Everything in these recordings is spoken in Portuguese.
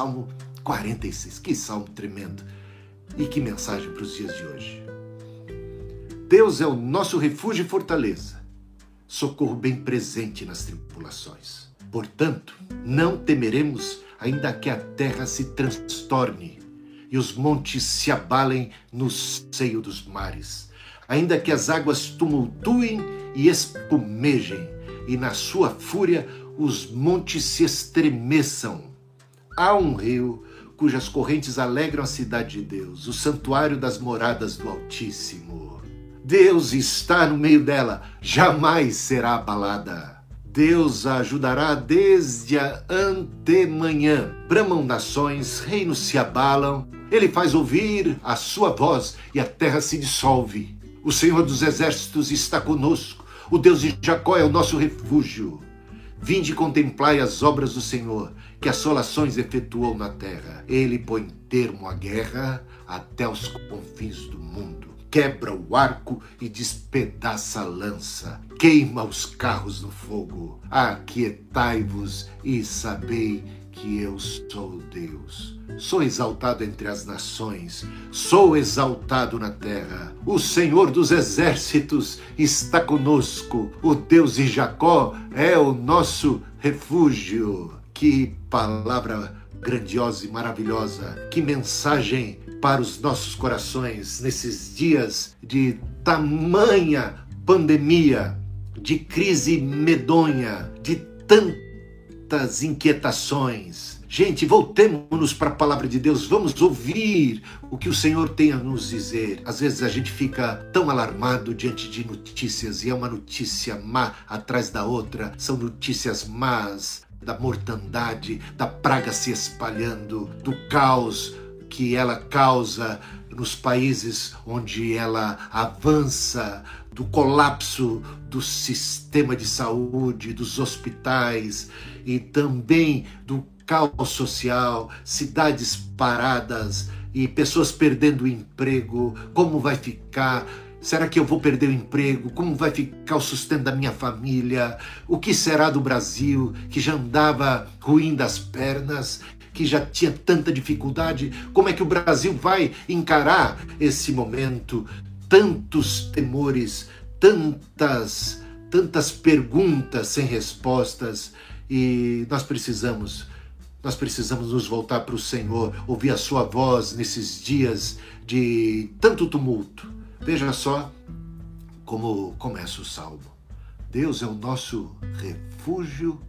Salmo 46. Que salmo tremendo! E que mensagem para os dias de hoje. Deus é o nosso refúgio e fortaleza, socorro bem presente nas tribulações. Portanto, não temeremos, ainda que a terra se transtorne e os montes se abalem no seio dos mares, ainda que as águas tumultuem e espumejem, e na sua fúria os montes se estremeçam. Há um rio cujas correntes alegram a cidade de Deus, o santuário das moradas do Altíssimo. Deus está no meio dela, jamais será abalada. Deus a ajudará desde a antemanhã. Bramam nações, reinos se abalam, ele faz ouvir a sua voz e a terra se dissolve. O Senhor dos exércitos está conosco, o Deus de Jacó é o nosso refúgio. Vinde e contemplai as obras do Senhor, que assolações efetuou na terra. Ele põe termo à guerra até os confins do mundo quebra o arco e despedaça a lança, queima os carros no fogo. Aquietai-vos e sabei que eu sou Deus. Sou exaltado entre as nações, sou exaltado na terra. O Senhor dos exércitos está conosco, o Deus de Jacó é o nosso refúgio. Que palavra grandiosa e maravilhosa, que mensagem para os nossos corações nesses dias de tamanha pandemia, de crise medonha, de tantas inquietações. Gente, voltemos para a palavra de Deus, vamos ouvir o que o Senhor tem a nos dizer. Às vezes a gente fica tão alarmado diante de notícias e é uma notícia má atrás da outra, são notícias más da mortandade, da praga se espalhando, do caos, que ela causa nos países onde ela avança, do colapso do sistema de saúde, dos hospitais e também do caos social, cidades paradas e pessoas perdendo o emprego, como vai ficar? Será que eu vou perder o emprego? Como vai ficar o sustento da minha família? O que será do Brasil, que já andava ruim das pernas que já tinha tanta dificuldade, como é que o Brasil vai encarar esse momento? Tantos temores, tantas, tantas perguntas sem respostas e nós precisamos nós precisamos nos voltar para o Senhor, ouvir a sua voz nesses dias de tanto tumulto. Veja só como começa o salmo. Deus é o nosso refúgio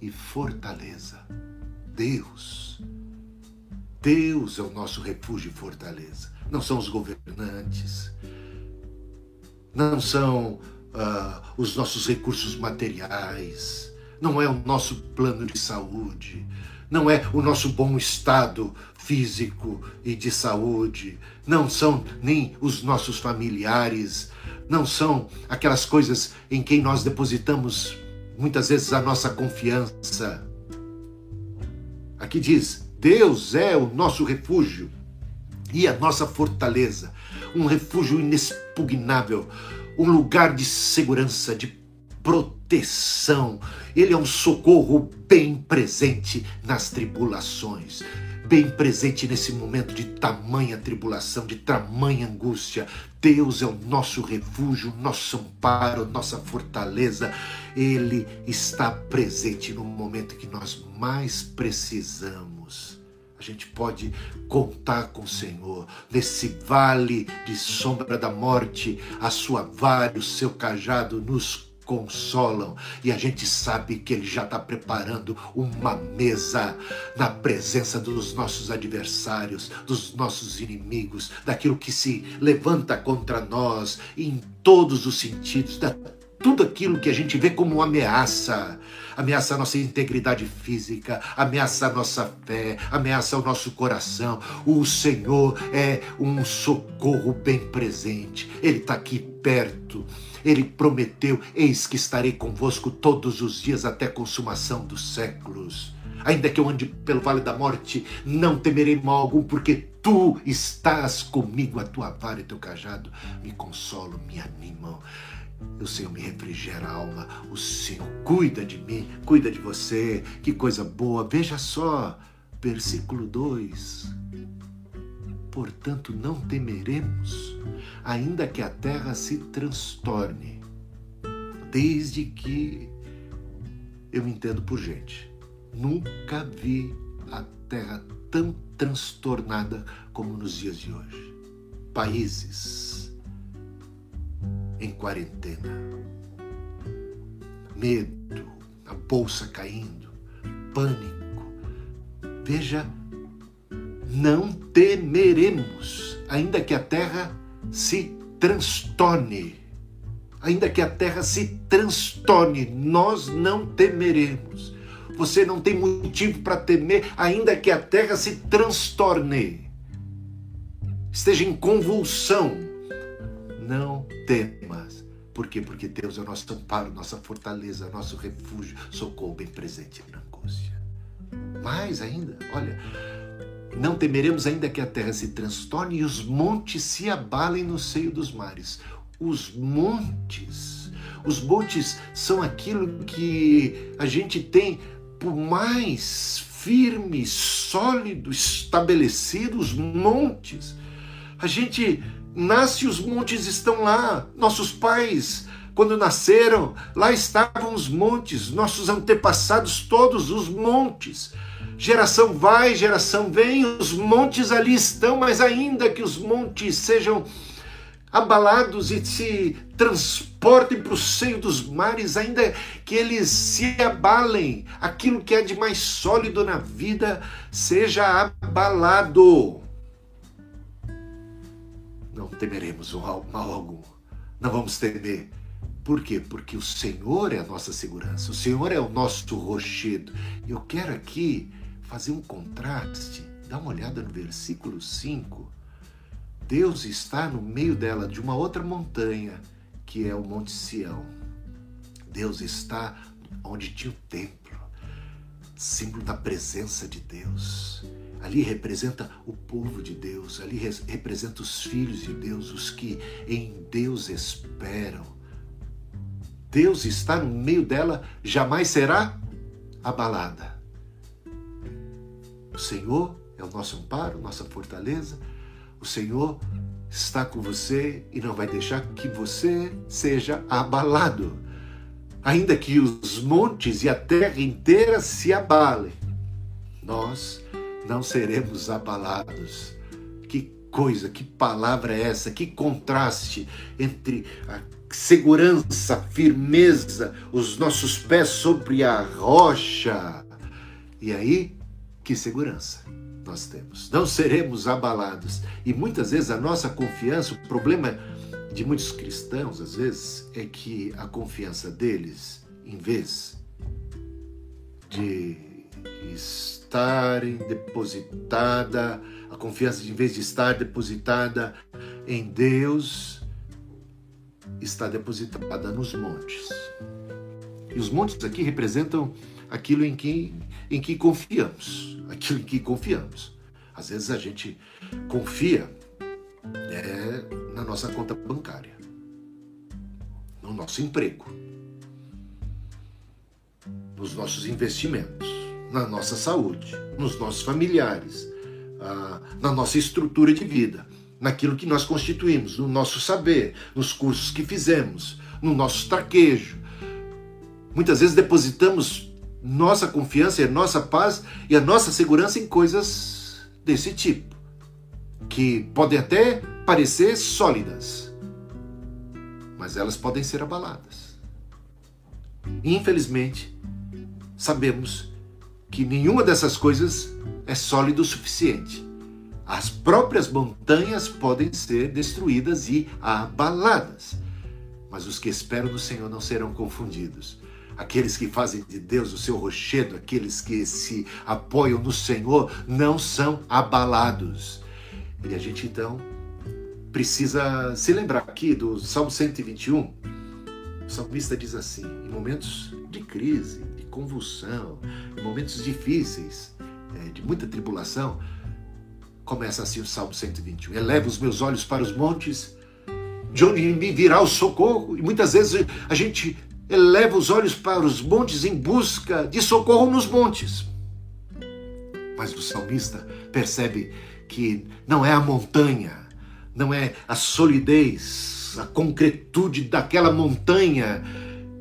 e fortaleza. Deus. Deus é o nosso refúgio e fortaleza. Não são os governantes, não são uh, os nossos recursos materiais, não é o nosso plano de saúde, não é o nosso bom estado físico e de saúde, não são nem os nossos familiares, não são aquelas coisas em quem nós depositamos muitas vezes a nossa confiança. Aqui diz: Deus é o nosso refúgio e a nossa fortaleza, um refúgio inexpugnável, um lugar de segurança, de proteção. Ele é um socorro bem presente nas tribulações bem presente nesse momento de tamanha tribulação, de tamanha angústia. Deus é o nosso refúgio, nosso amparo, nossa fortaleza. Ele está presente no momento que nós mais precisamos. A gente pode contar com o Senhor. Nesse vale de sombra da morte, a sua vara, o seu cajado nos consolam e a gente sabe que Ele já está preparando uma mesa na presença dos nossos adversários, dos nossos inimigos, daquilo que se levanta contra nós em todos os sentidos, da tudo aquilo que a gente vê como ameaça. Ameaça a nossa integridade física, ameaça a nossa fé, ameaça o nosso coração. O Senhor é um socorro bem presente, Ele está aqui perto. Ele prometeu: Eis que estarei convosco todos os dias até a consumação dos séculos. Ainda que eu ande pelo vale da morte, não temerei mal algum, porque tu estás comigo, a tua vara e teu cajado me consolam, me animam. O Senhor me refrigera a alma, o Senhor cuida de mim, cuida de você, que coisa boa. Veja só, versículo 2. Portanto, não temeremos, ainda que a terra se transtorne, desde que eu entendo por gente. Nunca vi a terra tão transtornada como nos dias de hoje. Países em quarentena, medo, a bolsa caindo, pânico. Veja, não temeremos, ainda que a terra se transtorne. Ainda que a terra se transtorne, nós não temeremos. Você não tem motivo para temer, ainda que a terra se transtorne, esteja em convulsão. Não temas. Por quê? Porque Deus é o nosso amparo, nossa fortaleza, nosso refúgio, socorro bem presente na angústia. Mais ainda, olha, não temeremos ainda que a terra se transtorne e os montes se abalem no seio dos mares. Os montes, os montes são aquilo que a gente tem por mais firme, sólido, estabelecido, os montes. A gente nasce, os montes estão lá. Nossos pais, quando nasceram, lá estavam os montes, nossos antepassados, todos os montes. Geração vai, geração vem, os montes ali estão, mas ainda que os montes sejam abalados e se transportem para o seio dos mares, ainda que eles se abalem, aquilo que é de mais sólido na vida seja abalado. Temeremos mal algum, não vamos temer. Por quê? Porque o Senhor é a nossa segurança, o Senhor é o nosso rochedo. Eu quero aqui fazer um contraste, dá uma olhada no versículo 5 Deus está no meio dela, de uma outra montanha, que é o Monte Sião. Deus está onde tinha o templo, símbolo da presença de Deus. Ali representa o povo de Deus, ali representa os filhos de Deus, os que em Deus esperam. Deus está no meio dela, jamais será abalada. O Senhor é o nosso amparo, nossa fortaleza o Senhor está com você e não vai deixar que você seja abalado. Ainda que os montes e a terra inteira se abalem, nós não seremos abalados. Que coisa, que palavra é essa? Que contraste entre a segurança, a firmeza, os nossos pés sobre a rocha. E aí, que segurança nós temos. Não seremos abalados. E muitas vezes a nossa confiança, o problema de muitos cristãos, às vezes, é que a confiança deles, em vez de estarem depositada, a confiança, em vez de estar depositada em Deus, está depositada nos montes. E os montes aqui representam aquilo em que, em que confiamos aquilo em que confiamos. Às vezes a gente confia é, na nossa conta bancária, no nosso emprego, nos nossos investimentos, na nossa saúde, nos nossos familiares, ah, na nossa estrutura de vida, naquilo que nós constituímos, no nosso saber, nos cursos que fizemos, no nosso traquejo. Muitas vezes depositamos nossa confiança a nossa paz e a nossa segurança em coisas desse tipo, que podem até parecer sólidas, mas elas podem ser abaladas. Infelizmente, sabemos que nenhuma dessas coisas é sólida o suficiente. As próprias montanhas podem ser destruídas e abaladas, mas os que esperam no Senhor não serão confundidos Aqueles que fazem de Deus o seu rochedo, aqueles que se apoiam no Senhor, não são abalados. E a gente então precisa se lembrar aqui do Salmo 121. O salmista diz assim: em momentos de crise, de convulsão, momentos difíceis, é, de muita tribulação, começa assim o Salmo 121. Eleva os meus olhos para os montes, de onde me virá o socorro. E muitas vezes a gente eleva os olhos para os montes em busca de socorro nos montes. Mas o salmista percebe que não é a montanha, não é a solidez, a concretude daquela montanha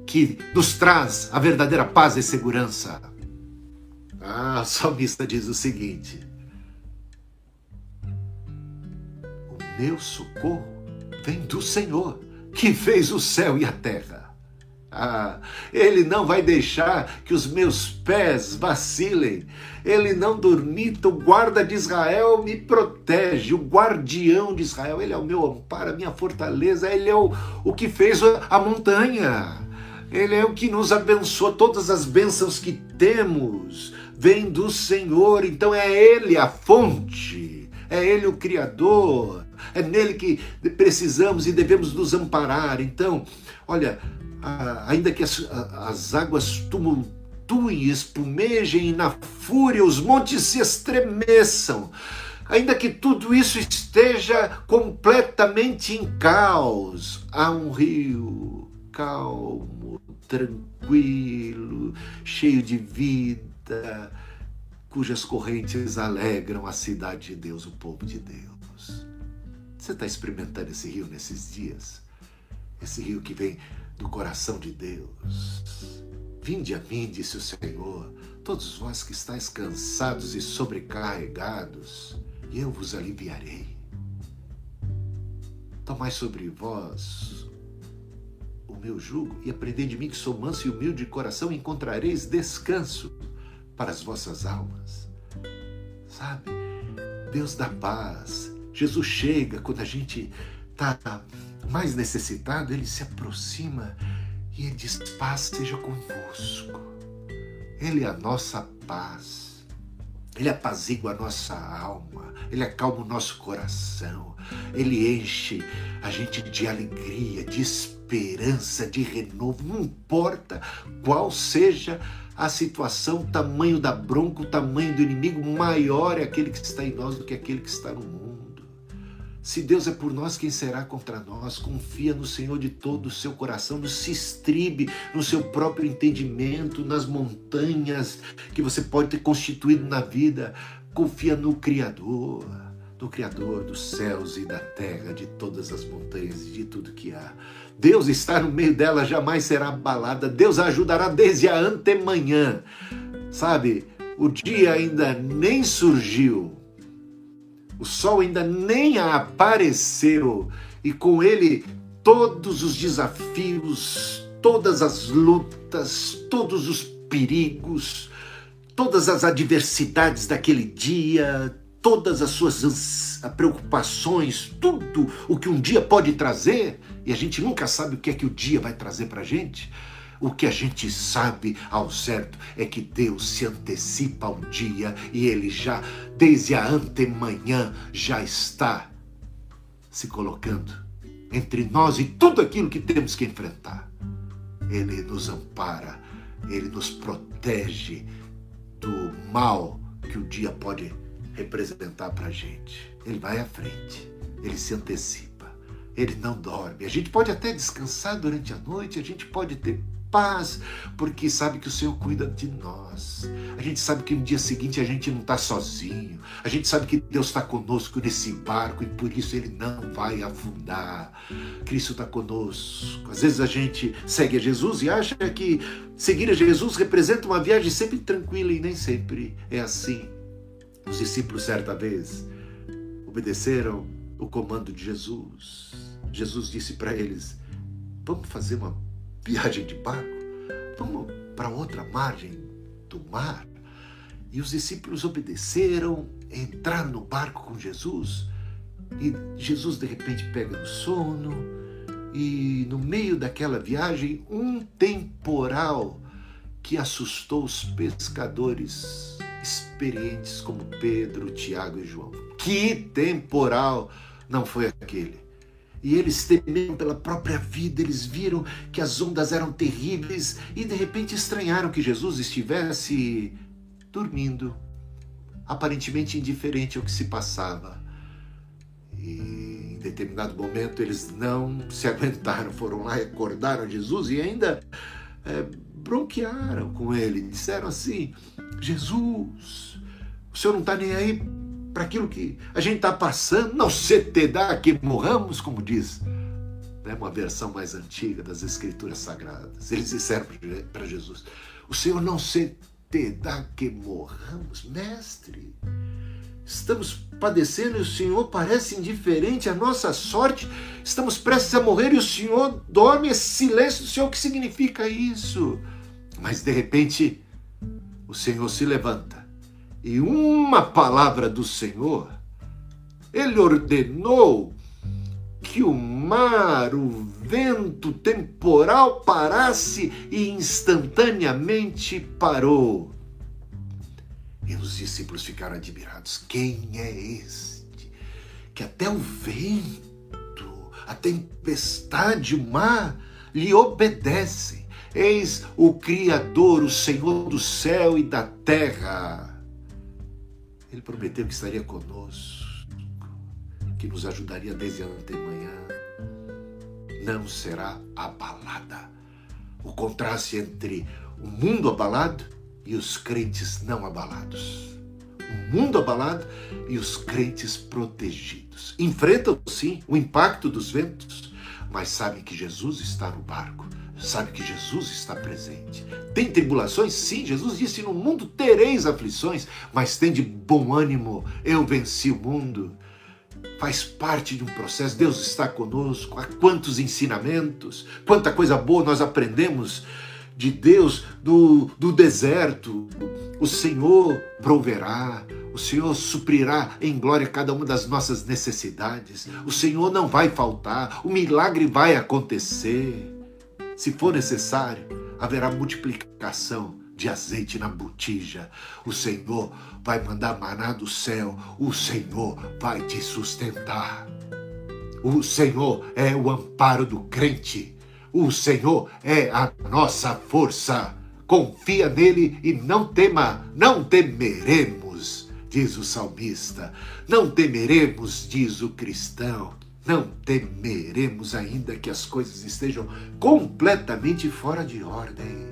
que nos traz a verdadeira paz e segurança. Ah, o salmista diz o seguinte: O meu socorro vem do Senhor, que fez o céu e a terra. Ah, ele não vai deixar que os meus pés vacilem. Ele não dormita, o guarda de Israel me protege, o guardião de Israel, ele é o meu amparo, a minha fortaleza, ele é o, o que fez a montanha. Ele é o que nos abençoa, todas as bênçãos que temos vêm do Senhor, então é Ele a fonte, é Ele o Criador, é nele que precisamos e devemos nos amparar. Então, olha, ainda que as, as águas tumultuem, espumejem e na fúria os montes se estremeçam, ainda que tudo isso esteja completamente em caos, há um rio calmo, tranquilo, cheio de vida, cujas correntes alegram a cidade de Deus, o povo de Deus. Você está experimentando esse rio nesses dias? Esse rio que vem do coração de Deus. Vinde a mim, disse o Senhor, todos vós que estáis cansados e sobrecarregados, e eu vos aliviarei. Tomai sobre vós o meu jugo e aprendei de mim que sou manso e humilde de coração, e encontrareis descanso para as vossas almas. Sabe? Deus dá paz. Jesus chega quando a gente está mais necessitado, ele se aproxima e ele diz: Paz seja convosco. Ele é a nossa paz. Ele apazigua a nossa alma, ele acalma o nosso coração, ele enche a gente de alegria, de esperança, de renovo. Não importa qual seja a situação, o tamanho da bronca, o tamanho do inimigo, maior é aquele que está em nós do que aquele que está no mundo. Se Deus é por nós, quem será contra nós? Confia no Senhor de todo o seu coração, não se estribe no seu próprio entendimento, nas montanhas que você pode ter constituído na vida. Confia no Criador, no Criador dos céus e da terra, de todas as montanhas e de tudo que há. Deus está no meio dela, jamais será abalada. Deus a ajudará desde a antemanhã. Sabe, o dia ainda nem surgiu o sol ainda nem apareceu e com ele todos os desafios, todas as lutas, todos os perigos, todas as adversidades daquele dia, todas as suas preocupações, tudo o que um dia pode trazer, e a gente nunca sabe o que é que o dia vai trazer para a gente. O que a gente sabe ao certo é que Deus se antecipa ao dia e ele já, desde a antemanhã, já está se colocando entre nós e tudo aquilo que temos que enfrentar. Ele nos ampara, ele nos protege do mal que o dia pode representar para a gente. Ele vai à frente, ele se antecipa, ele não dorme. A gente pode até descansar durante a noite, a gente pode ter paz, porque sabe que o Senhor cuida de nós. A gente sabe que no dia seguinte a gente não está sozinho. A gente sabe que Deus está conosco nesse barco e por isso ele não vai afundar. Cristo está conosco. Às vezes a gente segue a Jesus e acha que seguir a Jesus representa uma viagem sempre tranquila e nem sempre é assim. Os discípulos, certa vez, obedeceram o comando de Jesus. Jesus disse para eles: Vamos fazer uma viagem de barco, vamos para outra margem do mar. E os discípulos obedeceram, entraram no barco com Jesus. E Jesus de repente pega no sono, e no meio daquela viagem, um temporal que assustou os pescadores experientes como Pedro, Tiago e João. Que temporal não foi aquele? E eles temeram pela própria vida, eles viram que as ondas eram terríveis e de repente estranharam que Jesus estivesse dormindo, aparentemente indiferente ao que se passava. E em determinado momento eles não se aguentaram, foram lá e acordaram Jesus e ainda é, bronquearam com ele. Disseram assim: Jesus, O Senhor não está nem aí para aquilo que a gente está passando. Não se te dá que morramos, como diz né, uma versão mais antiga das Escrituras Sagradas. Eles disseram para Jesus: O Senhor não se te dá que morramos, mestre. Estamos padecendo e o Senhor parece indiferente à nossa sorte. Estamos prestes a morrer e o Senhor dorme. Esse silêncio do Senhor, o que significa isso? Mas de repente, o Senhor se levanta e uma palavra do Senhor, ele ordenou que o mar, o vento temporal parasse e instantaneamente parou. E os discípulos ficaram admirados. Quem é este? Que até o vento, a tempestade, o mar lhe obedecem. Eis o Criador, o Senhor do céu e da terra. Ele prometeu que estaria conosco, que nos ajudaria desde antemanhã. Não será abalada. O contraste entre o mundo abalado e os crentes não abalados. O mundo abalado e os crentes protegidos. Enfrentam, sim, o impacto dos ventos, mas sabem que Jesus está no barco, sabe que Jesus está presente. Tem tribulações? Sim, Jesus disse: No mundo tereis aflições, mas tem de bom ânimo, eu venci o mundo. Faz parte de um processo, Deus está conosco. Há quantos ensinamentos, quanta coisa boa nós aprendemos de Deus do, do deserto. O Senhor proverá, o Senhor suprirá em glória cada uma das nossas necessidades. O Senhor não vai faltar, o milagre vai acontecer. Se for necessário, haverá multiplicação de azeite na botija. O Senhor vai mandar maná do céu, o Senhor vai te sustentar. O Senhor é o amparo do crente. O Senhor é a nossa força. Confia nele e não tema, não temeremos, diz o salmista. Não temeremos, diz o cristão. Não temeremos ainda que as coisas estejam completamente fora de ordem.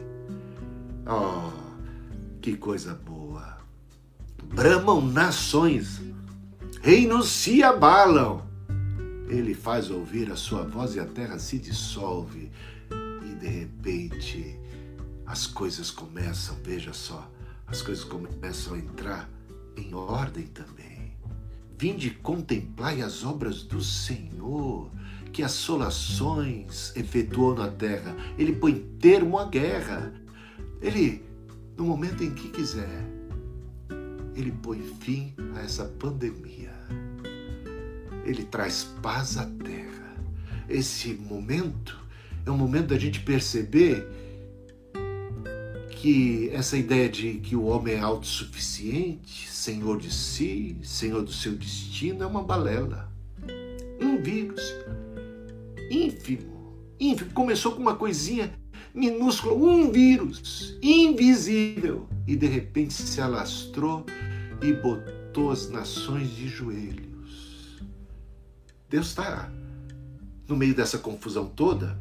Oh, que coisa boa! Bramam nações, reinos se abalam ele faz ouvir a sua voz e a terra se dissolve. E de repente as coisas começam, veja só, as coisas começam a entrar em ordem também. Vinde contemplai as obras do Senhor, que assolações efetuou na terra. Ele põe termo à guerra. Ele, no momento em que quiser, ele põe fim a essa pandemia ele traz paz à terra. Esse momento é um momento da gente perceber que essa ideia de que o homem é autossuficiente, senhor de si, senhor do seu destino, é uma balela. Um vírus ínfimo, ínfimo, começou com uma coisinha minúscula, um vírus invisível, e de repente se alastrou e botou as nações de joelho. Deus está no meio dessa confusão toda,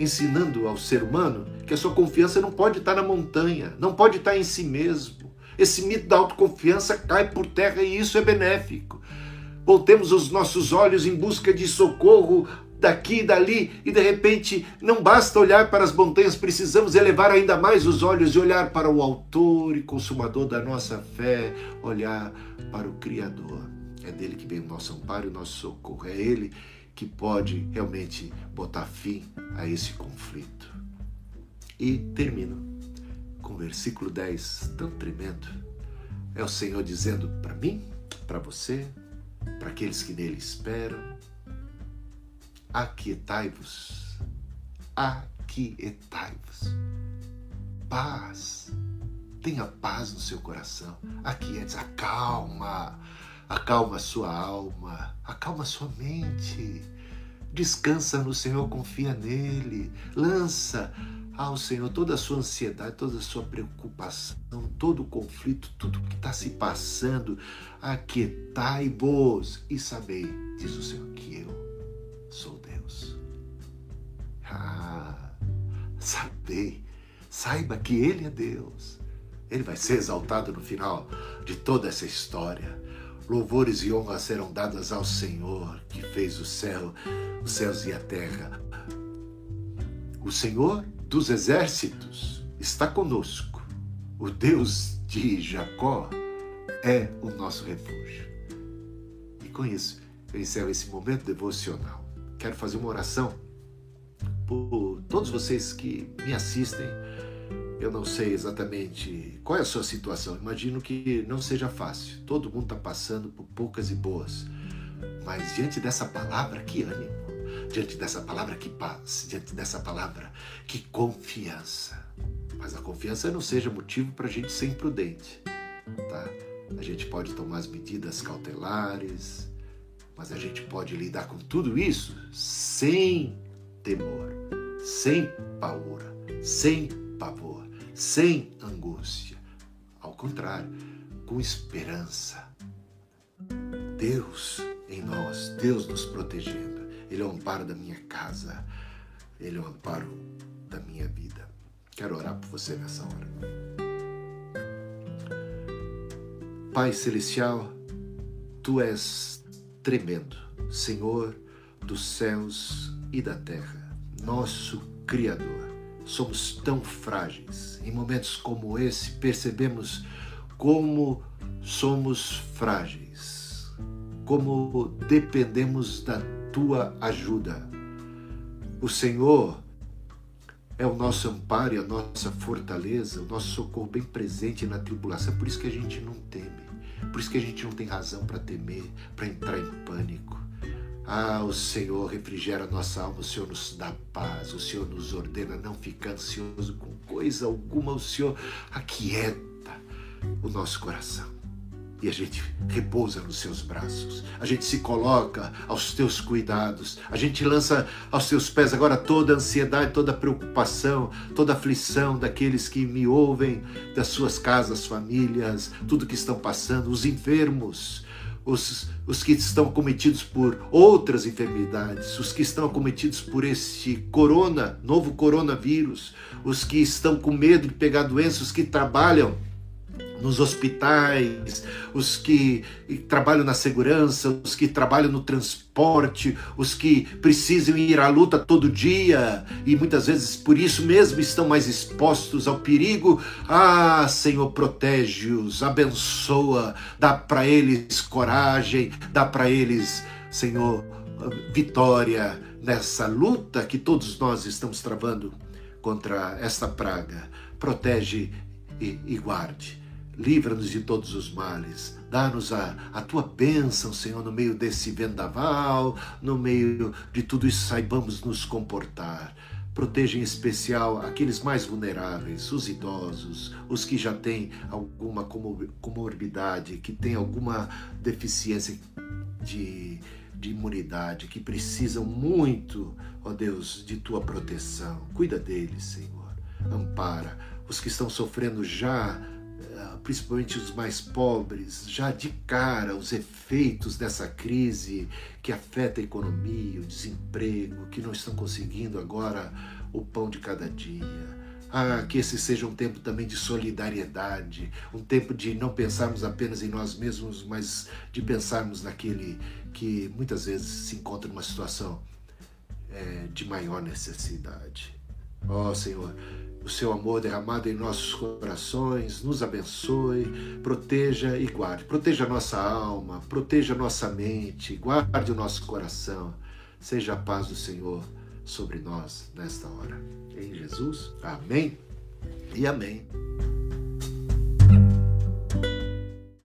ensinando ao ser humano que a sua confiança não pode estar na montanha, não pode estar em si mesmo. Esse mito da autoconfiança cai por terra e isso é benéfico. Voltemos os nossos olhos em busca de socorro daqui e dali, e de repente não basta olhar para as montanhas, precisamos elevar ainda mais os olhos e olhar para o Autor e Consumador da nossa fé, olhar para o Criador. É dele que vem o nosso amparo e o nosso socorro. É ele que pode realmente botar fim a esse conflito. E termino com o versículo 10, tão tremendo. É o Senhor dizendo para mim, para você, para aqueles que nele esperam: Aquietai-vos, aquietai-vos. Paz, tenha paz no seu coração. Aquiete, acalma Acalma sua alma, acalma sua mente. Descansa no Senhor, confia nele. Lança ao Senhor toda a sua ansiedade, toda a sua preocupação, todo o conflito, tudo que está se passando. Aquietai-vos e sabei, diz o Senhor, que eu sou Deus. Ah, sabei, saiba que Ele é Deus. Ele vai ser exaltado no final de toda essa história. Louvores e honras serão dadas ao Senhor que fez o céu, os céus e a terra. O Senhor dos exércitos está conosco. O Deus de Jacó é o nosso refúgio. E com isso, eu encerro esse momento devocional. Quero fazer uma oração por todos vocês que me assistem eu não sei exatamente qual é a sua situação. Imagino que não seja fácil. Todo mundo está passando por poucas e boas. Mas diante dessa palavra, que ânimo. Diante dessa palavra, que paz. Diante dessa palavra, que confiança. Mas a confiança não seja motivo para a gente ser imprudente. Tá? A gente pode tomar as medidas cautelares, mas a gente pode lidar com tudo isso sem temor, sem paura, sem pavor sem angústia. Ao contrário, com esperança. Deus em nós, Deus nos protegendo. Ele é o amparo da minha casa, Ele é o amparo da minha vida. Quero orar por você nessa hora. Pai Celestial, Tu és tremendo, Senhor dos céus e da terra, nosso Criador somos tão frágeis. Em momentos como esse, percebemos como somos frágeis, como dependemos da tua ajuda. O Senhor é o nosso amparo e a nossa fortaleza, o nosso socorro bem presente na tribulação. Por isso que a gente não teme, por isso que a gente não tem razão para temer, para entrar em pânico. Ah, o Senhor refrigera nossa alma, o Senhor nos dá paz, o Senhor nos ordena não ficar ansioso com coisa alguma, o Senhor aquieta o nosso coração. E a gente repousa nos seus braços, a gente se coloca aos teus cuidados, a gente lança aos teus pés agora toda a ansiedade, toda a preocupação, toda a aflição daqueles que me ouvem, das suas casas, famílias, tudo que estão passando, os enfermos, os, os que estão acometidos por outras enfermidades, os que estão acometidos por este corona, novo coronavírus, os que estão com medo de pegar doenças, os que trabalham nos hospitais, os que trabalham na segurança, os que trabalham no transporte, os que precisam ir à luta todo dia e muitas vezes por isso mesmo estão mais expostos ao perigo. Ah, Senhor, protege-os, abençoa, dá para eles coragem, dá para eles, Senhor, vitória nessa luta que todos nós estamos travando contra esta praga. Protege e, e guarde livra-nos de todos os males, dá-nos a, a tua bênção, Senhor, no meio desse vendaval, no meio de tudo isso, saibamos nos comportar. Proteja em especial aqueles mais vulneráveis, os idosos, os que já têm alguma comorbidade, que têm alguma deficiência de, de imunidade, que precisam muito, ó Deus, de tua proteção. Cuida deles, Senhor. Ampara os que estão sofrendo já principalmente os mais pobres, já de cara os efeitos dessa crise que afeta a economia, o desemprego, que não estão conseguindo agora o pão de cada dia. Ah, que esse seja um tempo também de solidariedade, um tempo de não pensarmos apenas em nós mesmos, mas de pensarmos naquele que muitas vezes se encontra numa situação é, de maior necessidade. Ó oh, Senhor, o seu amor derramado em nossos corações, nos abençoe, proteja e guarde. Proteja nossa alma, proteja nossa mente, guarde o nosso coração. Seja a paz do Senhor sobre nós nesta hora. Em Jesus, amém e amém.